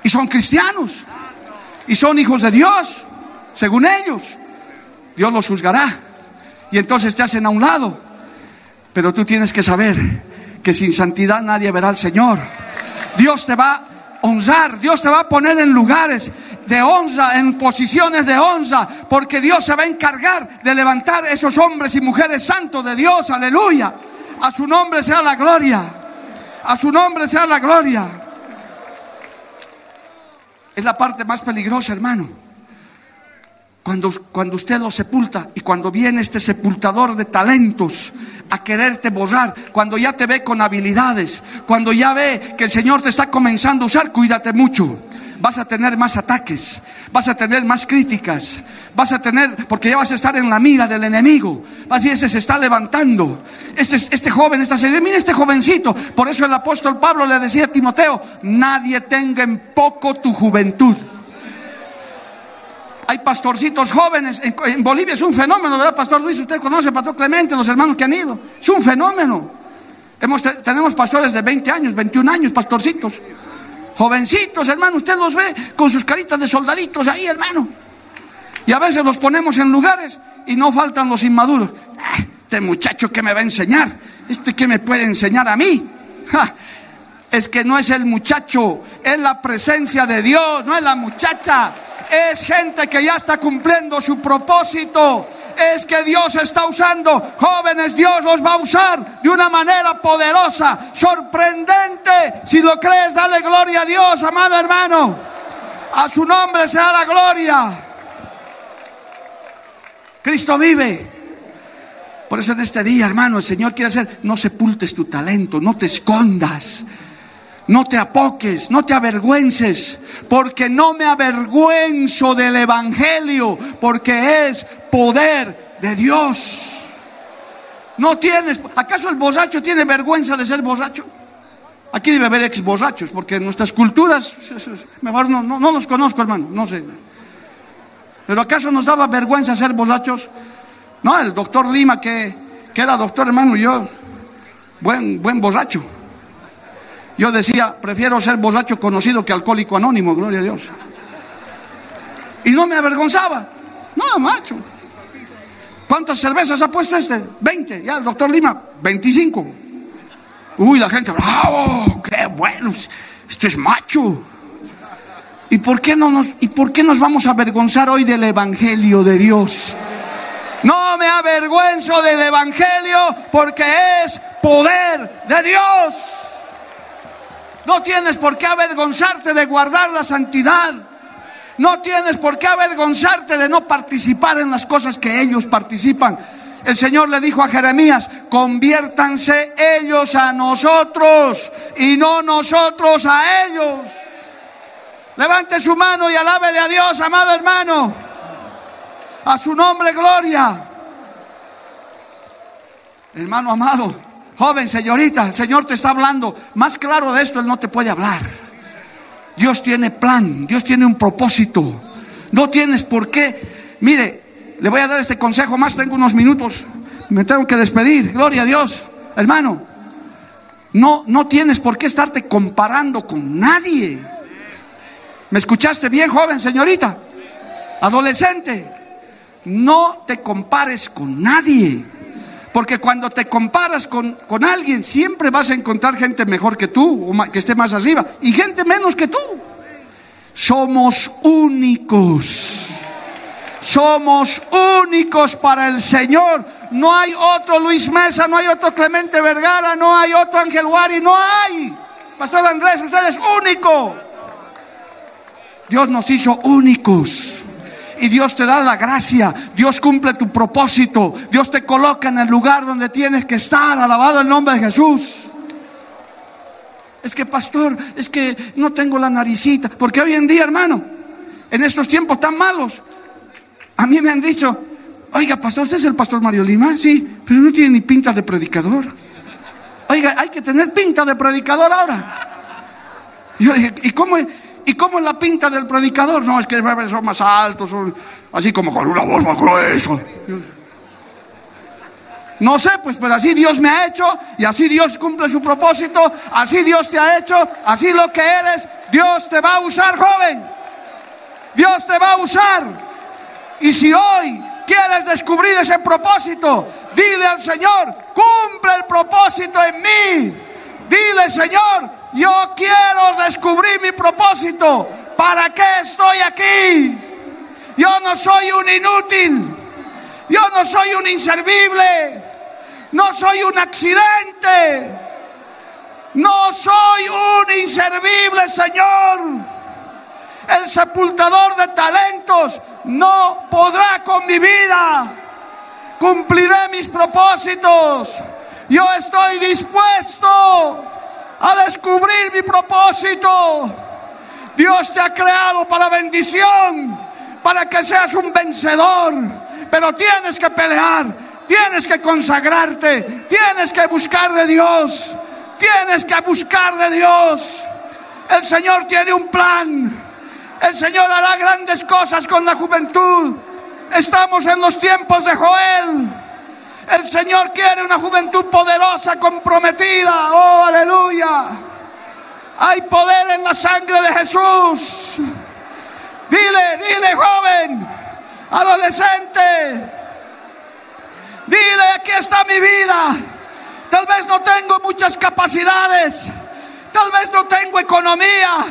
Y son cristianos. Y son hijos de Dios, según ellos. Dios los juzgará. Y entonces te hacen a un lado. Pero tú tienes que saber que sin santidad nadie verá al Señor. Dios te va a honrar, Dios te va a poner en lugares de honra, en posiciones de honra, porque Dios se va a encargar de levantar esos hombres y mujeres santos de Dios, aleluya. A su nombre sea la gloria, a su nombre sea la gloria. Es la parte más peligrosa, hermano. Cuando, cuando usted lo sepulta y cuando viene este sepultador de talentos a quererte borrar, cuando ya te ve con habilidades, cuando ya ve que el Señor te está comenzando a usar, cuídate mucho. Vas a tener más ataques, vas a tener más críticas, vas a tener, porque ya vas a estar en la mira del enemigo. Así ese se está levantando. Este, este joven, esta señora, mira este jovencito. Por eso el apóstol Pablo le decía a Timoteo, nadie tenga en poco tu juventud hay pastorcitos jóvenes. En, Bolivia es un fenómeno, ¿verdad, Pastor Luis? Usted conoce, Pastor Clemente, los hermanos que han ido. Es un fenómeno. Hemos, tenemos pastores de 20 años, 21 años, pastorcitos. Jovencitos, hermano, usted los ve con sus caritas de soldaditos ahí, hermano. Y a veces los ponemos en lugares y no faltan los inmaduros. Ah, este muchacho que me va a enseñar, este que me puede enseñar a mí. Es que no es el muchacho, es la presencia de Dios, no es la muchacha es gente que ya está cumpliendo su propósito. Es que Dios está usando jóvenes, Dios los va a usar de una manera poderosa, sorprendente. Si lo crees, dale gloria a Dios, amado hermano. A su nombre sea la gloria. Cristo vive. Por eso en este día, hermano, el Señor quiere hacer, no sepultes tu talento, no te escondas, no te apoques, no te avergüences, porque no me avergüenzo del Evangelio, porque es poder de Dios. No tienes, ¿acaso el borracho tiene vergüenza de ser borracho? Aquí debe haber ex borrachos, porque en nuestras culturas, mejor no, no, los conozco, hermano, no sé. Pero ¿acaso nos daba vergüenza ser borrachos? No, el doctor Lima, que, que era doctor, hermano, yo, buen, buen borracho. Yo decía, prefiero ser borracho conocido que alcohólico anónimo, gloria a Dios. Y no me avergonzaba. No, macho. ¿Cuántas cervezas ha puesto este? 20. Ya, el doctor Lima, 25. Uy, la gente, bravo, qué bueno. Este es macho. ¿Y por qué no nos, y por qué nos vamos a avergonzar hoy del Evangelio de Dios? No me avergüenzo del Evangelio porque es poder de Dios. No tienes por qué avergonzarte de guardar la santidad. No tienes por qué avergonzarte de no participar en las cosas que ellos participan. El Señor le dijo a Jeremías, conviértanse ellos a nosotros y no nosotros a ellos. Levante su mano y alábele a Dios, amado hermano. A su nombre, gloria. Hermano amado, joven, señorita, el Señor te está hablando. Más claro de esto, Él no te puede hablar. Dios tiene plan, Dios tiene un propósito. No tienes por qué. Mire, le voy a dar este consejo más, tengo unos minutos. Me tengo que despedir. Gloria a Dios. Hermano, no, no tienes por qué estarte comparando con nadie. ¿Me escuchaste bien, joven, señorita? Adolescente, no te compares con nadie. Porque cuando te comparas con, con, alguien, siempre vas a encontrar gente mejor que tú, o que esté más arriba, y gente menos que tú. Somos únicos. Somos únicos para el Señor. No hay otro Luis Mesa, no hay otro Clemente Vergara, no hay otro Ángel Wari, no hay. Pastor Andrés, usted es único. Dios nos hizo únicos. Y Dios te da la gracia. Dios cumple tu propósito. Dios te coloca en el lugar donde tienes que estar. Alabado el nombre de Jesús. Es que, pastor, es que no tengo la naricita. Porque hoy en día, hermano, en estos tiempos tan malos, a mí me han dicho, oiga, pastor, ¿usted es el pastor Mario Lima? Sí, pero no tiene ni pinta de predicador. Oiga, hay que tener pinta de predicador ahora. yo dije, ¿y cómo? ¿Y cómo es la pinta del predicador? No, es que son más altos, son así como con una voz más gruesa. No sé, pues, pero así Dios me ha hecho y así Dios cumple su propósito, así Dios te ha hecho, así lo que eres, Dios te va a usar, joven. Dios te va a usar. Y si hoy quieres descubrir ese propósito, dile al Señor, cumple el propósito en mí. Dile, Señor, yo quiero descubrir mi propósito. ¿Para qué estoy aquí? Yo no soy un inútil. Yo no soy un inservible. No soy un accidente. No soy un inservible, Señor. El sepultador de talentos no podrá con mi vida. Cumpliré mis propósitos. Yo estoy dispuesto a descubrir mi propósito. Dios te ha creado para bendición, para que seas un vencedor, pero tienes que pelear, tienes que consagrarte, tienes que buscar de Dios, tienes que buscar de Dios. El Señor tiene un plan, el Señor hará grandes cosas con la juventud. Estamos en los tiempos de Joel. El Señor quiere una juventud poderosa, comprometida. Oh, aleluya. Hay poder en la sangre de Jesús. Dile, dile, joven, adolescente. Dile, aquí está mi vida. Tal vez no tengo muchas capacidades. Tal vez no tengo economía.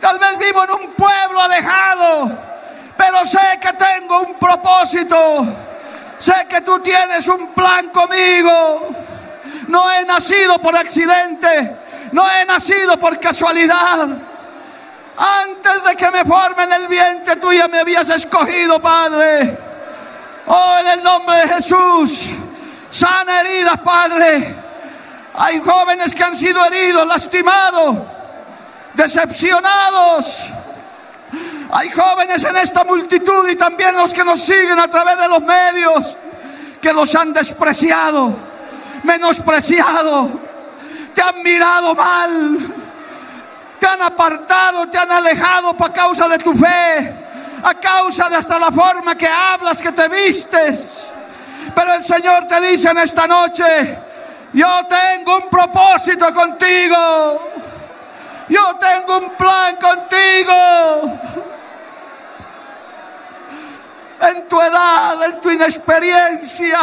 Tal vez vivo en un pueblo alejado. Pero sé que tengo un propósito Sé que tú tienes un plan conmigo. No he nacido por accidente. No he nacido por casualidad. Antes de que me forme en el vientre, tú ya me habías escogido, Padre. Oh, en el nombre de Jesús, sana heridas, Padre. Hay jóvenes que han sido heridos, lastimados, decepcionados. Hay jóvenes en esta multitud y también los que nos siguen a través de los medios que los han despreciado, menospreciado, te han mirado mal, te han apartado, te han alejado por causa de tu fe, a causa de hasta la forma que hablas, que te vistes. Pero el Señor te dice en esta noche, yo tengo un propósito contigo. Yo tengo un plan contigo. En tu edad, en tu inexperiencia,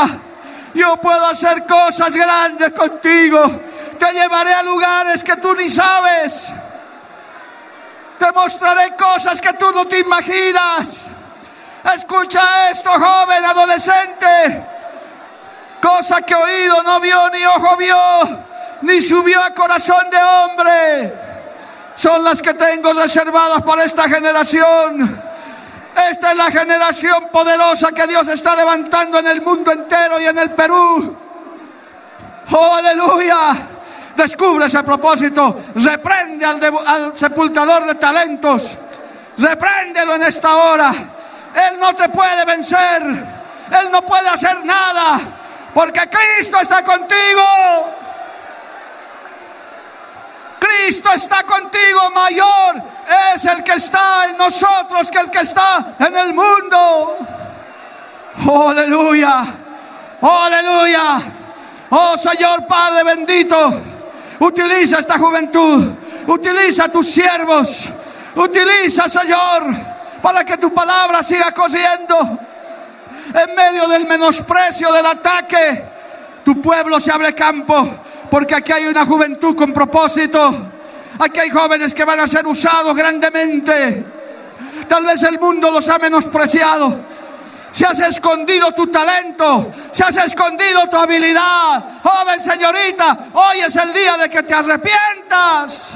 yo puedo hacer cosas grandes contigo. Te llevaré a lugares que tú ni sabes. Te mostraré cosas que tú no te imaginas. Escucha esto, joven, adolescente. Cosa que oído no vio, ni ojo vio, ni subió a corazón de hombre. Son las que tengo reservadas para esta generación. Esta es la generación poderosa que Dios está levantando en el mundo entero y en el Perú. Oh, aleluya. Descubre ese propósito. Reprende al, al sepultador de talentos. Repréndelo en esta hora. Él no te puede vencer. Él no puede hacer nada. Porque Cristo está contigo. Cristo está contigo, mayor es el que está en nosotros que el que está en el mundo. Oh, aleluya, oh, aleluya. Oh Señor Padre bendito, utiliza esta juventud, utiliza tus siervos, utiliza Señor para que tu palabra siga corriendo en medio del menosprecio, del ataque. Tu pueblo se abre campo porque aquí hay una juventud con propósito. Aquí hay jóvenes que van a ser usados grandemente. Tal vez el mundo los ha menospreciado. Se has escondido tu talento, se has escondido tu habilidad. Joven señorita, hoy es el día de que te arrepientas.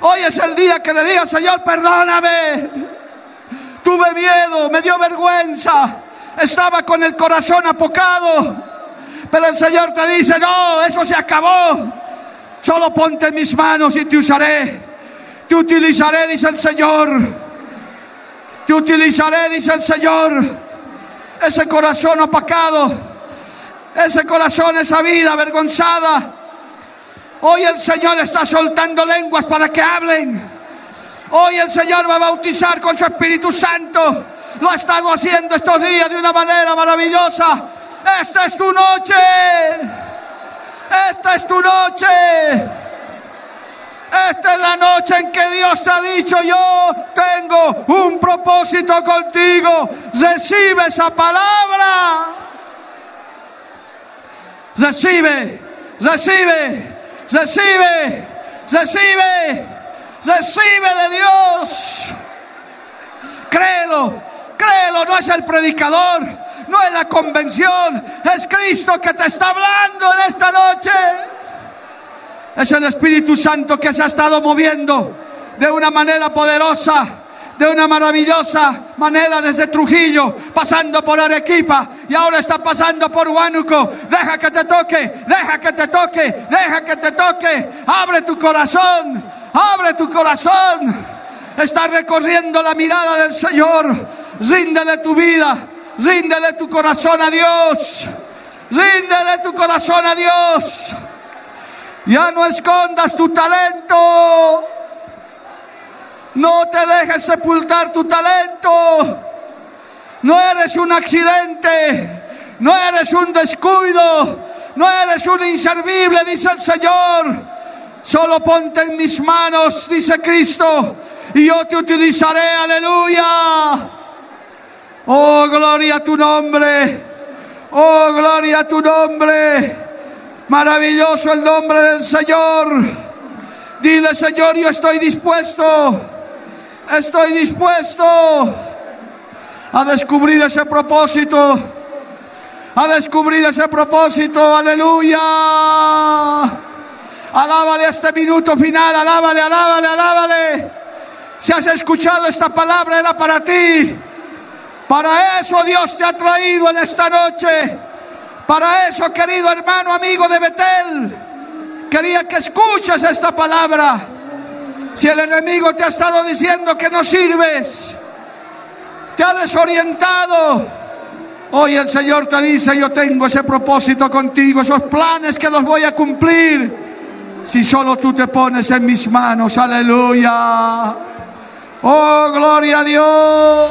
Hoy es el día que le digas, Señor, perdóname. Tuve miedo, me dio vergüenza. Estaba con el corazón apocado. Pero el Señor te dice, no, eso se acabó. Solo ponte en mis manos y te usaré. Te utilizaré, dice el Señor. Te utilizaré, dice el Señor. Ese corazón opacado. Ese corazón, esa vida avergonzada. Hoy el Señor está soltando lenguas para que hablen. Hoy el Señor va a bautizar con su Espíritu Santo. Lo ha estado haciendo estos días de una manera maravillosa. Esta es tu noche. Esta es tu noche. Esta es la noche en que Dios te ha dicho, yo tengo un propósito contigo. Recibe esa palabra. Recibe, recibe, recibe, recibe, recibe de Dios. Créelo, créelo, no es el predicador, no es la convención, es Cristo que te está hablando en esta noche. Es el Espíritu Santo que se ha estado moviendo de una manera poderosa, de una maravillosa manera desde Trujillo, pasando por Arequipa y ahora está pasando por Huánuco. Deja que te toque, deja que te toque, deja que te toque. Abre tu corazón, abre tu corazón. Está recorriendo la mirada del Señor. Ríndele tu vida, ríndele tu corazón a Dios. Ríndele tu corazón a Dios. Ya no escondas tu talento. No te dejes sepultar tu talento. No eres un accidente. No eres un descuido. No eres un inservible, dice el Señor. Solo ponte en mis manos, dice Cristo, y yo te utilizaré. Aleluya. Oh, gloria a tu nombre. Oh, gloria a tu nombre. Maravilloso el nombre del Señor. Dile, Señor, yo estoy dispuesto. Estoy dispuesto a descubrir ese propósito. A descubrir ese propósito. Aleluya. Alábale este minuto final, alábale, alábale, alábale. Si has escuchado esta palabra era para ti. Para eso Dios te ha traído en esta noche. Para eso, querido hermano, amigo de Betel, quería que escuches esta palabra. Si el enemigo te ha estado diciendo que no sirves, te ha desorientado, hoy el Señor te dice, yo tengo ese propósito contigo, esos planes que los voy a cumplir. Si solo tú te pones en mis manos, aleluya. Oh, gloria a Dios.